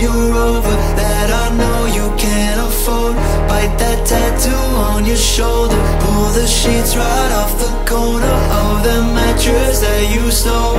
your Rover that I know you can't afford. Bite that tattoo on your shoulder. Pull the sheets right off the corner of the mattress that you stole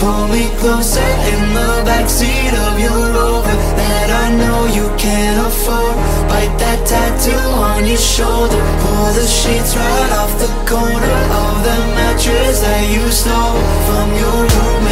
Pull me closer in the backseat of your Rover that I know you can't afford. Bite that tattoo on your shoulder. Pull the sheets right off the corner of the mattress that you stole from your roommate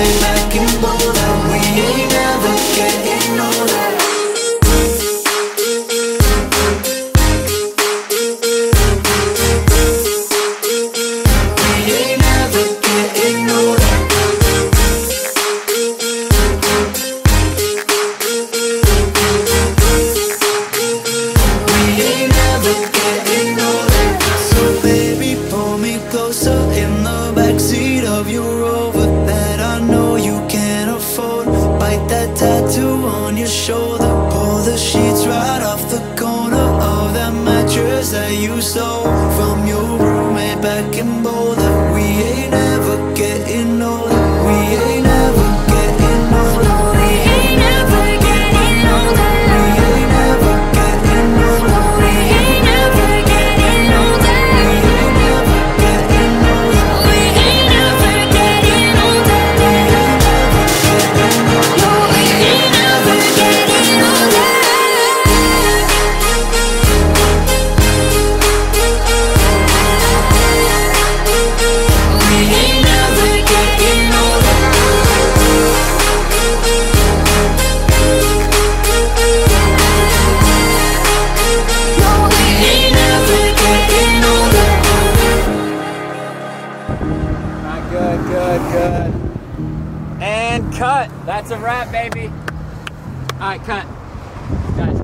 your shoulder. Pull the sheets right off the corner of that mattress that you stole from your roommate back in. And cut. That's a wrap, baby. Alright, cut. Guys,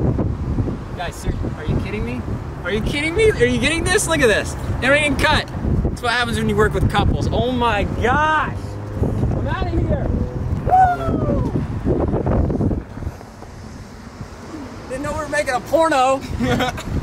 guys, ser- are you kidding me? Are you kidding me? Are you getting this? Look at this. Everything cut. That's what happens when you work with couples. Oh my gosh. I'm out of here. Woo! Didn't know we were making a porno.